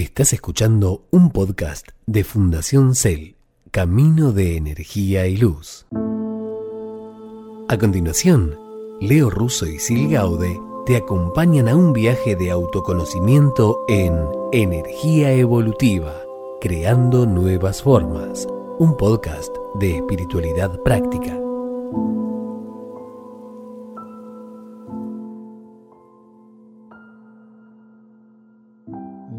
Estás escuchando un podcast de Fundación Cel, Camino de Energía y Luz. A continuación, Leo Russo y Sil Gaude te acompañan a un viaje de autoconocimiento en Energía Evolutiva, Creando Nuevas Formas, un podcast de espiritualidad práctica.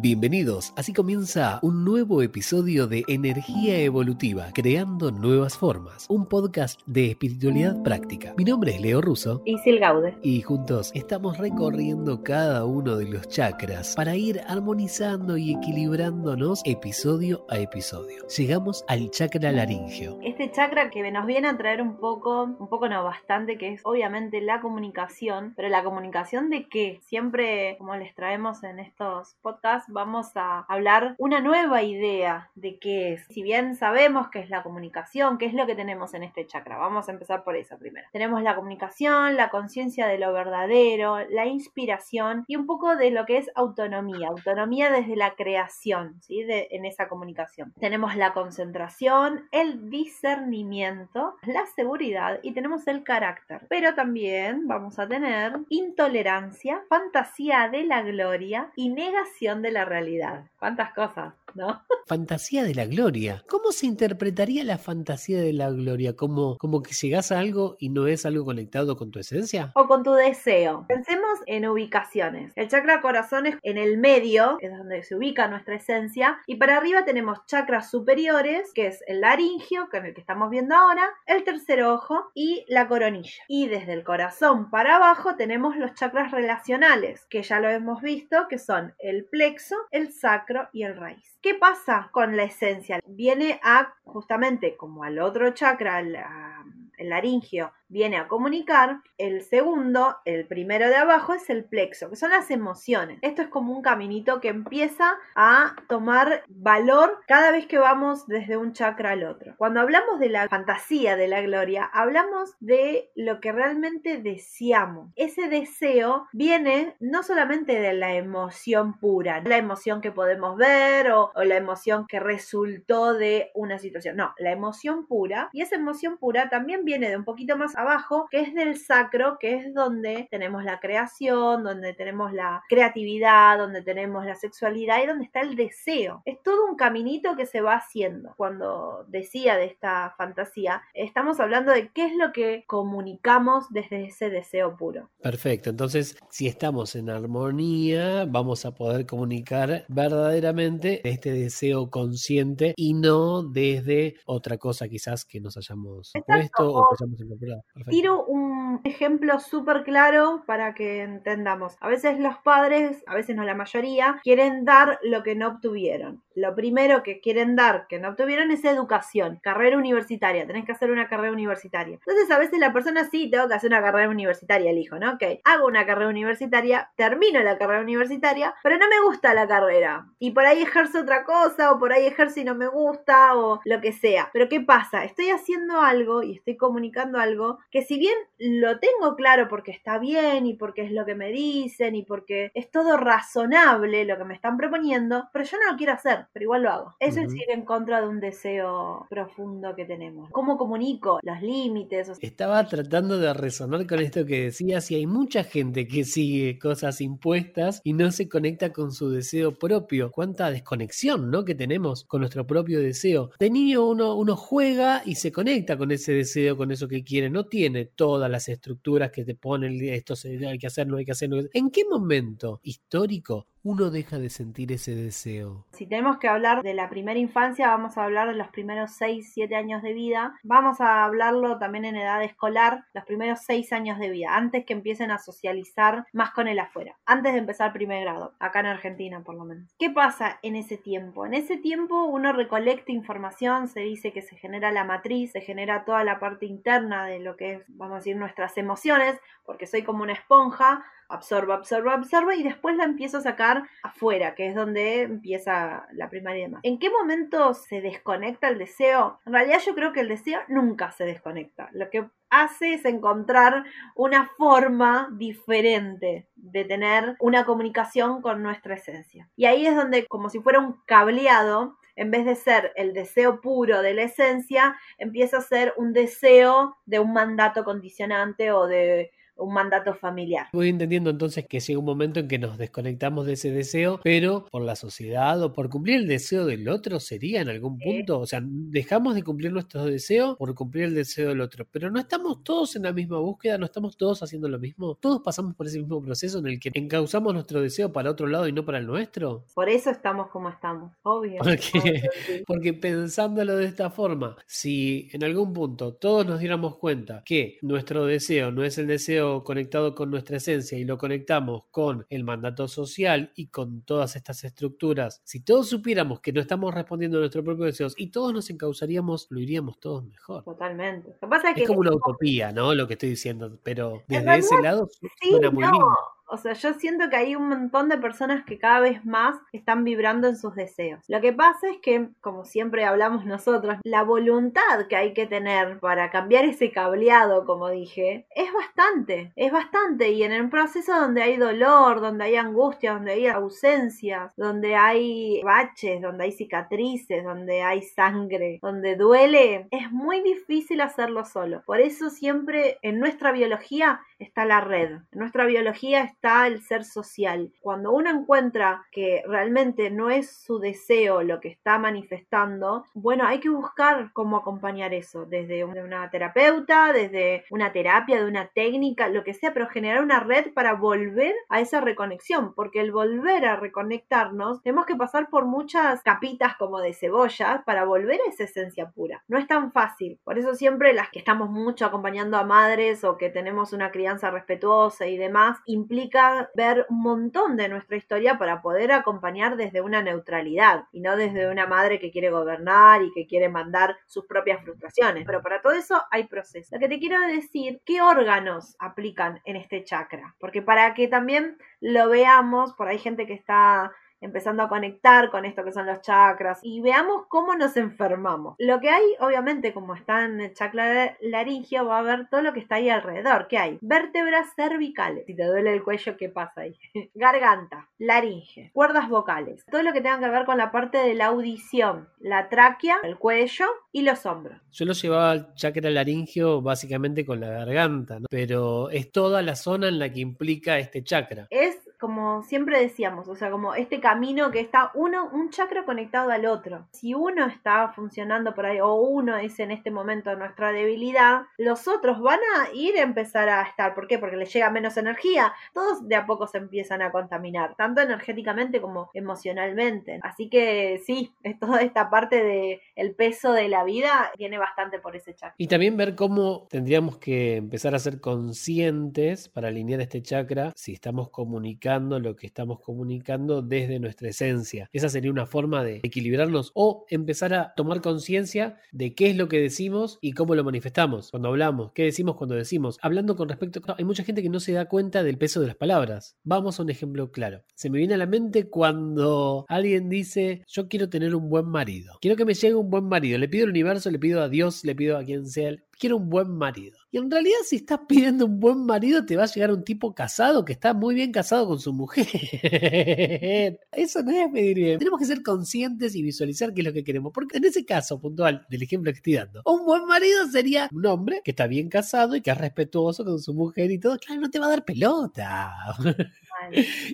Bienvenidos, así comienza un nuevo episodio de Energía Evolutiva, Creando Nuevas Formas, un podcast de espiritualidad práctica. Mi nombre es Leo Russo. Y Sil Gaude. Y juntos estamos recorriendo cada uno de los chakras para ir armonizando y equilibrándonos episodio a episodio. Llegamos al chakra laringeo. Este chakra que nos viene a traer un poco, un poco no bastante, que es obviamente la comunicación, pero la comunicación de qué? Siempre, como les traemos en estos podcasts, vamos a hablar una nueva idea de qué es. Si bien sabemos qué es la comunicación, qué es lo que tenemos en este chakra, vamos a empezar por eso primero. Tenemos la comunicación, la conciencia de lo verdadero, la inspiración y un poco de lo que es autonomía, autonomía desde la creación, ¿sí? De, en esa comunicación. Tenemos la concentración, el discernimiento, la seguridad y tenemos el carácter. Pero también vamos a tener intolerancia, fantasía de la gloria y negación de la realidad. ¿Cuántas cosas? ¿no? Fantasía de la gloria. ¿Cómo se interpretaría la fantasía de la gloria? ¿Como, como que llegas a algo y no es algo conectado con tu esencia? O con tu deseo. Pensemos en ubicaciones. El chakra corazón es en el medio, es donde se ubica nuestra esencia, y para arriba tenemos chakras superiores, que es el laringio, que es el que estamos viendo ahora, el tercer ojo y la coronilla. Y desde el corazón para abajo tenemos los chakras relacionales, que ya lo hemos visto, que son el plexo, el sacro y el raíz. ¿Qué pasa con la esencia? Viene a justamente como al otro chakra, el laringio, viene a comunicar. El segundo, el primero de abajo, es el plexo, que son las emociones. Esto es como un caminito que empieza a tomar valor cada vez que vamos desde un chakra al otro. Cuando hablamos de la fantasía de la gloria, hablamos de lo que realmente deseamos. Ese deseo viene no solamente de la emoción pura, la emoción que podemos ver o, o la emoción que resultó de una situación. No, la emoción pura. Y esa emoción pura también viene de un poquito más abajo, que es del sacro, que es donde tenemos la creación, donde tenemos la creatividad, donde tenemos la sexualidad y donde está el deseo. Es todo un caminito que se va haciendo. Cuando decía de esta fantasía, estamos hablando de qué es lo que comunicamos desde ese deseo puro. Perfecto, entonces si estamos en armonía, vamos a poder comunicar verdaderamente este deseo consciente y no desde otra cosa quizás que nos hayamos puesto o que hayamos incorporado. Tiro un ejemplo súper claro para que entendamos. A veces los padres, a veces no la mayoría, quieren dar lo que no obtuvieron. Lo primero que quieren dar que no obtuvieron es educación, carrera universitaria. Tenés que hacer una carrera universitaria. Entonces a veces la persona sí, tengo que hacer una carrera universitaria, el hijo, ¿no? Ok, hago una carrera universitaria, termino la carrera universitaria, pero no me gusta la carrera. Y por ahí ejerzo otra cosa, o por ahí ejerzo y no me gusta, o lo que sea. Pero ¿qué pasa? Estoy haciendo algo y estoy comunicando algo que si bien lo tengo claro porque está bien y porque es lo que me dicen y porque es todo razonable lo que me están proponiendo, pero yo no lo quiero hacer, pero igual lo hago. Eso es ir en contra de un deseo profundo que tenemos. ¿Cómo comunico los límites? Estaba tratando de resonar con esto que decías y hay mucha gente que sigue cosas impuestas y no se conecta con su deseo propio. Cuánta desconexión, ¿no? Que tenemos con nuestro propio deseo. De niño uno, uno juega y se conecta con ese deseo, con eso que quiere. No tiene todas las estructuras que te ponen esto hay que hacer, no hay que hacer. ¿En qué momento histórico uno deja de sentir ese deseo? Si tenemos que hablar de la primera infancia, vamos a hablar de los primeros 6, 7 años de vida. Vamos a hablarlo también en edad escolar, los primeros 6 años de vida, antes que empiecen a socializar más con el afuera, antes de empezar primer grado, acá en Argentina por lo menos. ¿Qué pasa en ese tiempo? En ese tiempo uno recolecta información, se dice que se genera la matriz, se genera toda la parte interna de lo que es, vamos a decir, nuestras emociones, porque soy como una esponja absorbo, absorbo, absorbo y después la empiezo a sacar afuera, que es donde empieza la primaria y demás. ¿En qué momento se desconecta el deseo? En realidad yo creo que el deseo nunca se desconecta. Lo que hace es encontrar una forma diferente de tener una comunicación con nuestra esencia. Y ahí es donde, como si fuera un cableado, en vez de ser el deseo puro de la esencia, empieza a ser un deseo de un mandato condicionante o de un mandato familiar. Voy entendiendo entonces que llega un momento en que nos desconectamos de ese deseo, pero por la sociedad o por cumplir el deseo del otro sería en algún punto, o sea, dejamos de cumplir nuestros deseos por cumplir el deseo del otro, pero no estamos todos en la misma búsqueda, no estamos todos haciendo lo mismo, todos pasamos por ese mismo proceso en el que encauzamos nuestro deseo para otro lado y no para el nuestro. Por eso estamos como estamos, obvio. Porque, porque pensándolo de esta forma, si en algún punto todos nos diéramos cuenta que nuestro deseo no es el deseo conectado con nuestra esencia y lo conectamos con el mandato social y con todas estas estructuras, si todos supiéramos que no estamos respondiendo a nuestros propios deseos y todos nos encausaríamos, lo iríamos todos mejor. Totalmente. es como una utopía, ¿no? Lo que estoy diciendo, pero desde ese lado suena muy lindo. O sea, yo siento que hay un montón de personas que cada vez más están vibrando en sus deseos. Lo que pasa es que, como siempre hablamos nosotros, la voluntad que hay que tener para cambiar ese cableado, como dije, es bastante, es bastante. Y en el proceso donde hay dolor, donde hay angustia, donde hay ausencias, donde hay baches, donde hay cicatrices, donde hay sangre, donde duele, es muy difícil hacerlo solo. Por eso siempre en nuestra biología está la red. En nuestra biología está el ser social. Cuando uno encuentra que realmente no es su deseo lo que está manifestando, bueno, hay que buscar cómo acompañar eso, desde una terapeuta, desde una terapia, de una técnica, lo que sea, pero generar una red para volver a esa reconexión, porque el volver a reconectarnos, tenemos que pasar por muchas capitas como de cebollas para volver a esa esencia pura. No es tan fácil. Por eso siempre las que estamos mucho acompañando a madres o que tenemos una crianza respetuosa y demás, implica ver un montón de nuestra historia para poder acompañar desde una neutralidad y no desde una madre que quiere gobernar y que quiere mandar sus propias frustraciones. Pero para todo eso hay procesos. Lo que te quiero decir, ¿qué órganos aplican en este chakra? Porque para que también lo veamos, por ahí gente que está empezando a conectar con esto que son los chakras y veamos cómo nos enfermamos. Lo que hay, obviamente, como está en el chakra laringio, va a ver todo lo que está ahí alrededor. ¿Qué hay? Vértebras cervicales. Si te duele el cuello, ¿qué pasa ahí? Garganta, laringe, cuerdas vocales. Todo lo que tenga que ver con la parte de la audición, la tráquea, el cuello y los hombros. Yo lo llevaba al chakra laringio básicamente con la garganta, ¿no? pero es toda la zona en la que implica este chakra. Es como siempre decíamos, o sea, como este camino que está uno, un chakra conectado al otro. Si uno está funcionando por ahí o uno es en este momento nuestra debilidad, los otros van a ir a empezar a estar. ¿Por qué? Porque les llega menos energía. Todos de a poco se empiezan a contaminar, tanto energéticamente como emocionalmente. Así que sí, es toda esta parte de el peso de la vida viene bastante por ese chakra. Y también ver cómo tendríamos que empezar a ser conscientes para alinear este chakra si estamos comunicando lo que estamos comunicando desde nuestra esencia. Esa sería una forma de equilibrarnos o empezar a tomar conciencia de qué es lo que decimos y cómo lo manifestamos cuando hablamos, qué decimos cuando decimos. Hablando con respecto, hay mucha gente que no se da cuenta del peso de las palabras. Vamos a un ejemplo claro. Se me viene a la mente cuando alguien dice, yo quiero tener un buen marido. Quiero que me llegue un buen marido. Le pido al universo, le pido a Dios, le pido a quien sea quiero un buen marido. Y en realidad si estás pidiendo un buen marido te va a llegar un tipo casado que está muy bien casado con su mujer. Eso no es pedir bien. Tenemos que ser conscientes y visualizar qué es lo que queremos. Porque en ese caso puntual del ejemplo que estoy dando, un buen marido sería un hombre que está bien casado y que es respetuoso con su mujer y todo. Claro, no te va a dar pelota.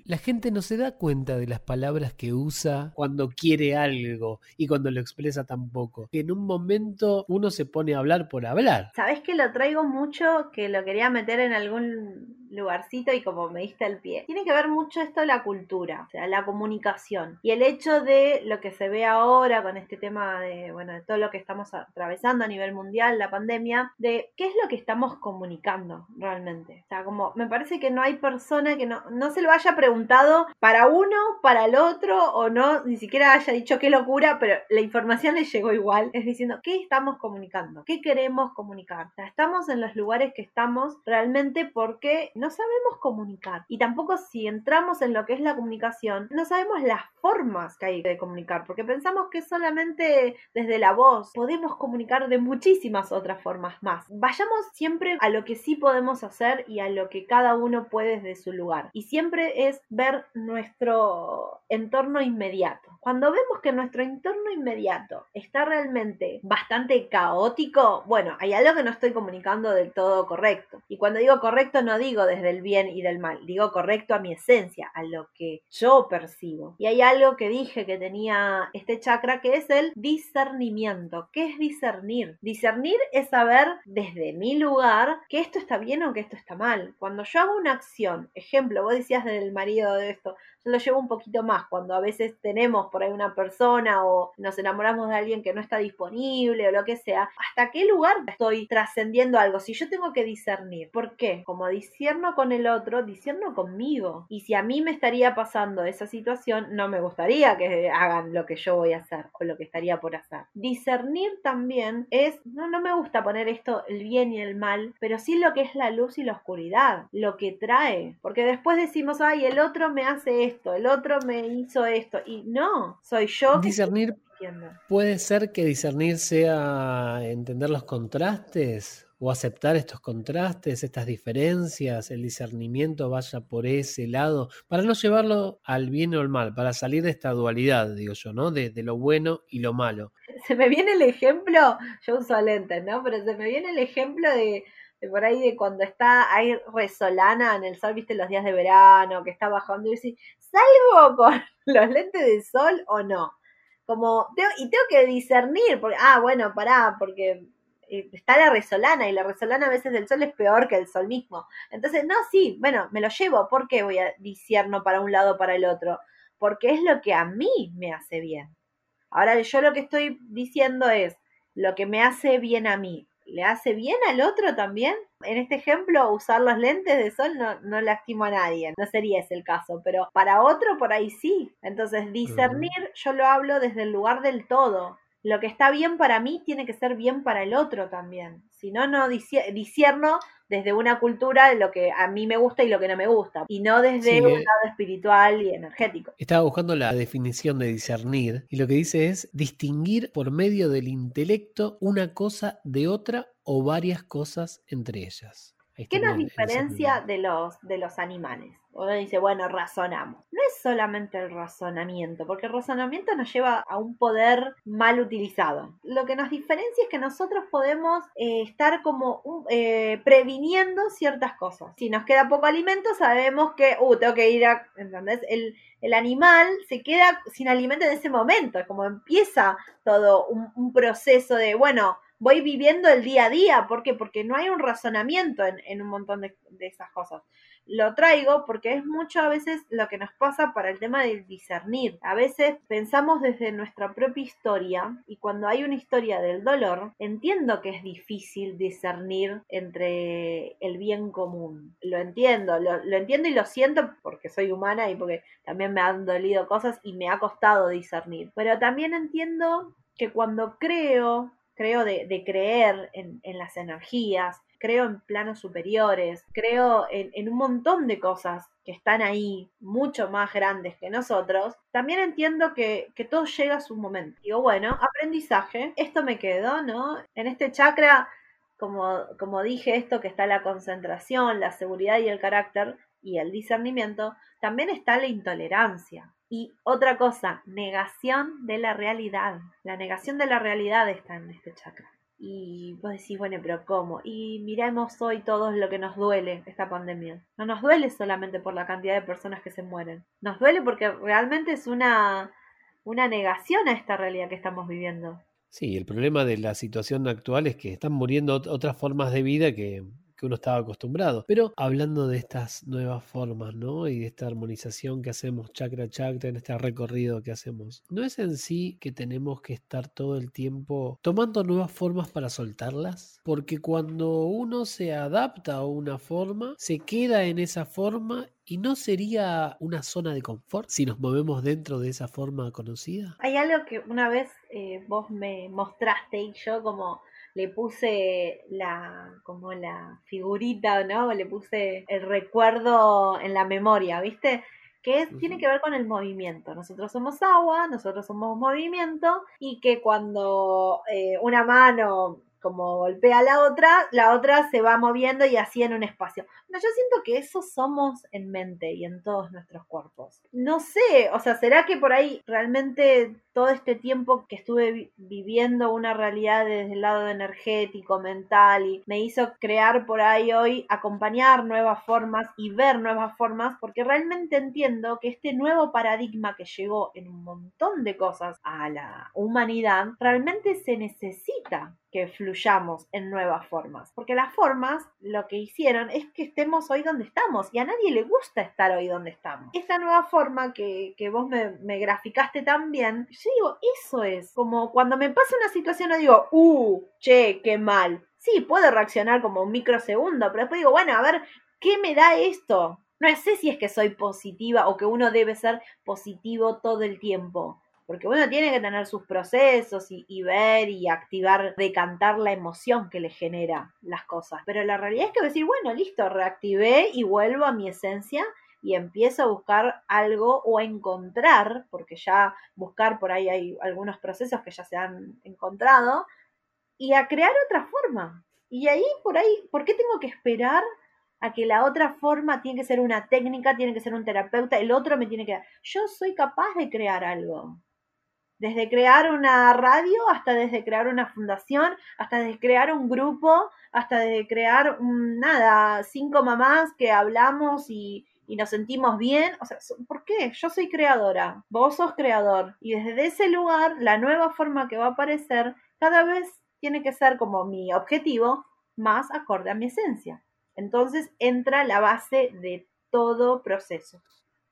La gente no se da cuenta de las palabras que usa cuando quiere algo y cuando lo expresa tampoco. En un momento uno se pone a hablar por hablar. ¿Sabes que lo traigo mucho? Que lo quería meter en algún lugarcito y como me diste el pie. Tiene que ver mucho esto la cultura, o sea, la comunicación. Y el hecho de lo que se ve ahora con este tema de, bueno, de todo lo que estamos atravesando a nivel mundial, la pandemia, de qué es lo que estamos comunicando realmente. O sea, como me parece que no hay persona que no, no se lo haya preguntado para uno, para el otro, o no, ni siquiera haya dicho qué locura, pero la información le llegó igual. Es diciendo, ¿qué estamos comunicando? ¿Qué queremos comunicar? O sea, estamos en los lugares que estamos realmente porque no sabemos comunicar. Y tampoco si entramos en lo que es la comunicación, no sabemos las formas que hay de comunicar, porque pensamos que solamente desde la voz podemos comunicar de muchísimas otras formas más. Vayamos siempre a lo que sí podemos hacer y a lo que cada uno puede desde su lugar. Y siempre es ver nuestro entorno inmediato. Cuando vemos que nuestro entorno inmediato está realmente bastante caótico, bueno, hay algo que no estoy comunicando del todo correcto. Y cuando digo correcto no digo desde el bien y del mal, digo correcto a mi esencia, a lo que yo percibo. Y hay algo que dije que tenía este chakra que es el discernimiento. ¿Qué es discernir? Discernir es saber desde mi lugar que esto está bien o que esto está mal. Cuando yo hago una acción, ejemplo, vos decías del marido de esto, yo lo llevo un poquito más cuando a veces tenemos por ahí una persona o nos enamoramos de alguien que no está disponible o lo que sea, ¿hasta qué lugar estoy trascendiendo algo? Si yo tengo que discernir, ¿por qué? Como con el otro, disierno conmigo. Y si a mí me estaría pasando esa situación, no me gustaría que hagan lo que yo voy a hacer o lo que estaría por hacer. Discernir también es, no, no me gusta poner esto el bien y el mal, pero sí lo que es la luz y la oscuridad, lo que trae. Porque después decimos, ay, el otro me hace esto, el otro me hizo esto. Y no, soy yo. Discernir puede ser que discernir sea entender los contrastes o aceptar estos contrastes, estas diferencias, el discernimiento vaya por ese lado, para no llevarlo al bien o al mal, para salir de esta dualidad, digo yo, ¿no? De, de lo bueno y lo malo. Se me viene el ejemplo, yo uso lentes, ¿no? Pero se me viene el ejemplo de por ahí de cuando está ahí resolana en el sol, viste, los días de verano, que está bajando y dice, ¿salgo con los lentes de sol o no? Como, y tengo que discernir, porque, ah, bueno, pará, porque está la resolana y la resolana a veces del sol es peor que el sol mismo. Entonces, no, sí, bueno, me lo llevo, ¿por qué voy a discerno para un lado o para el otro? Porque es lo que a mí me hace bien. Ahora yo lo que estoy diciendo es, lo que me hace bien a mí, ¿le hace bien al otro también? En este ejemplo, usar los lentes de sol no, no lastimo a nadie, no sería ese el caso, pero para otro por ahí sí. Entonces, discernir yo lo hablo desde el lugar del todo. Lo que está bien para mí tiene que ser bien para el otro también. Si no, no disierno desde una cultura lo que a mí me gusta y lo que no me gusta, y no desde un eh. lado espiritual y energético. Estaba buscando la definición de discernir y lo que dice es distinguir por medio del intelecto una cosa de otra o varias cosas entre ellas. ¿Qué nos diferencia de los, de los animales? Uno dice, bueno, razonamos. No es solamente el razonamiento, porque el razonamiento nos lleva a un poder mal utilizado. Lo que nos diferencia es que nosotros podemos eh, estar como eh, previniendo ciertas cosas. Si nos queda poco alimento, sabemos que, uh, tengo que ir a, ¿entendés? El, el animal se queda sin alimento en ese momento, es como empieza todo un, un proceso de, bueno, voy viviendo el día a día. ¿Por qué? Porque no hay un razonamiento en, un montón de, esas cosas. Lo traigo porque es mucho a veces lo que nos pasa para el tema del discernir. A veces pensamos desde nuestra propia historia y cuando hay una historia del dolor, entiendo que es difícil discernir entre el bien común. Lo entiendo, lo, lo entiendo y lo siento porque soy humana y porque también me han dolido cosas y me ha costado discernir. Pero también entiendo que cuando creo creo de, creer en, las energías, creo en planos superiores, creo en, un montón de cosas que están ahí mucho más grandes que nosotros, también entiendo que, que todo llega a su momento. Digo, bueno, aprendizaje, esto me quedó, ¿no? En este chakra, como, como dije, esto que está la concentración, la seguridad y el carácter y el discernimiento, también está la intolerancia. Y otra cosa, negación de la realidad. La negación de la realidad está en este chakra. Y vos decís, bueno, pero ¿cómo? Y miremos hoy todos lo que nos duele esta pandemia. No nos duele solamente por la cantidad de personas que se mueren. Nos duele porque realmente es una, una negación a esta realidad que estamos viviendo. Sí, el problema de la situación actual es que están muriendo otras formas de vida que que uno estaba acostumbrado. Pero hablando de estas nuevas formas, ¿no? Y de esta armonización que hacemos chakra a chakra en este recorrido que hacemos, ¿no es en sí que tenemos que estar todo el tiempo tomando nuevas formas para soltarlas? Porque cuando uno se adapta a una forma, se queda en esa forma ¿Y no sería una zona de confort si nos movemos dentro de esa forma conocida? Hay algo que una vez eh, vos me mostraste y yo como le puse la, como la figurita, ¿no? Le puse el recuerdo en la memoria, ¿viste? que tiene que ver con el movimiento. Nosotros somos agua, nosotros somos movimiento y que cuando eh, una mano como golpea la otra, la otra se va moviendo y así en un espacio. No, yo siento que eso somos en mente y en todos nuestros cuerpos. No sé, o sea, ¿será que por ahí realmente todo este tiempo que estuve viviendo una realidad desde el lado energético, mental, y me hizo crear por ahí hoy, acompañar nuevas formas y ver nuevas formas, porque realmente entiendo que este nuevo paradigma que llegó en un montón de cosas a la humanidad, realmente se necesita que fluyamos en nuevas formas. Porque las formas lo que hicieron es que estemos hoy donde estamos y a nadie le gusta estar hoy donde estamos. Esta nueva forma que, vos me, graficaste tan bien, yo digo, eso es. Como cuando me pasa una situación, no digo, uh, che, qué mal. Sí, puedo reaccionar como un microsegundo, pero después digo, bueno, a ver, ¿qué me da esto? No sé si es que soy positiva o que uno debe ser positivo todo el tiempo porque uno tiene que tener sus procesos y, ver y activar, decantar la emoción que le genera las cosas. Pero la realidad es que decir, bueno, listo, reactivé y vuelvo a mi esencia y empiezo a buscar algo o a encontrar, porque ya buscar por ahí hay algunos procesos que ya se han encontrado, y a crear otra forma. Y ahí, por ahí, ¿por qué tengo que esperar a que la otra forma tiene que ser una técnica, tiene que ser un terapeuta, el otro me tiene que... Yo soy capaz de crear algo desde crear una radio hasta desde crear una fundación, hasta desde crear un grupo, hasta desde crear nada, cinco mamás que hablamos y, nos sentimos bien. O sea, ¿por qué? Yo soy creadora, vos sos creador. Y desde ese lugar, la nueva forma que va a aparecer cada vez tiene que ser como mi objetivo más acorde a mi esencia. Entonces entra la base de todo proceso.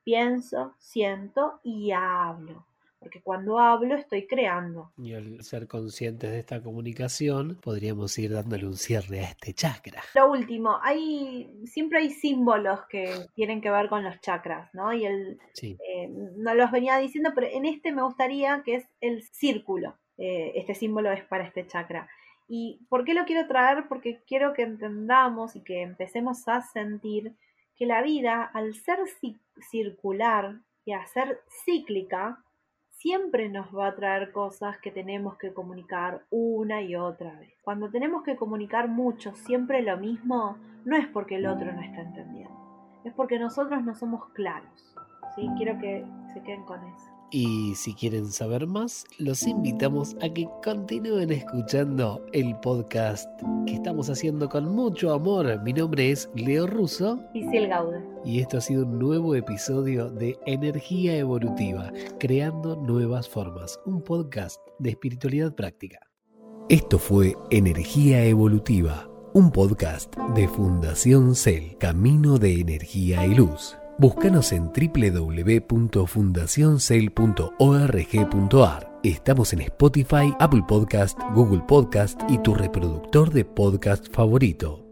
Pienso, siento y hablo porque cuando hablo estoy creando. Y al ser conscientes de esta comunicación, podríamos ir dándole un cierre a este chakra. Lo último, hay siempre hay símbolos que tienen que ver con los chakras, ¿no? Y el eh, no los venía diciendo, pero en este me gustaría que es el círculo. Eh, este símbolo es para este chakra. ¿Y por qué lo quiero traer? Porque quiero que entendamos y que empecemos a sentir que la vida, al ser circular y a ser cíclica, siempre nos va a traer cosas que tenemos que comunicar una y otra vez. Cuando tenemos que comunicar mucho, siempre lo mismo, no es porque el otro no está entendiendo, es porque nosotros no somos claros. ¿sí? Quiero que se queden con eso. Y si quieren saber más, los invitamos a que continúen escuchando el podcast que estamos haciendo con mucho amor. Mi nombre es Leo Russo. Y Sil Gauda. Y esto ha sido un nuevo episodio de Energía Evolutiva, Creando Nuevas Formas, un podcast de espiritualidad práctica. Esto fue Energía Evolutiva, un podcast de Fundación Cel, Camino de Energía y Luz. Búscanos en www.fundacioncell.org.ar. Estamos en Spotify, Apple Podcast, Google Podcast y tu reproductor de podcast favorito.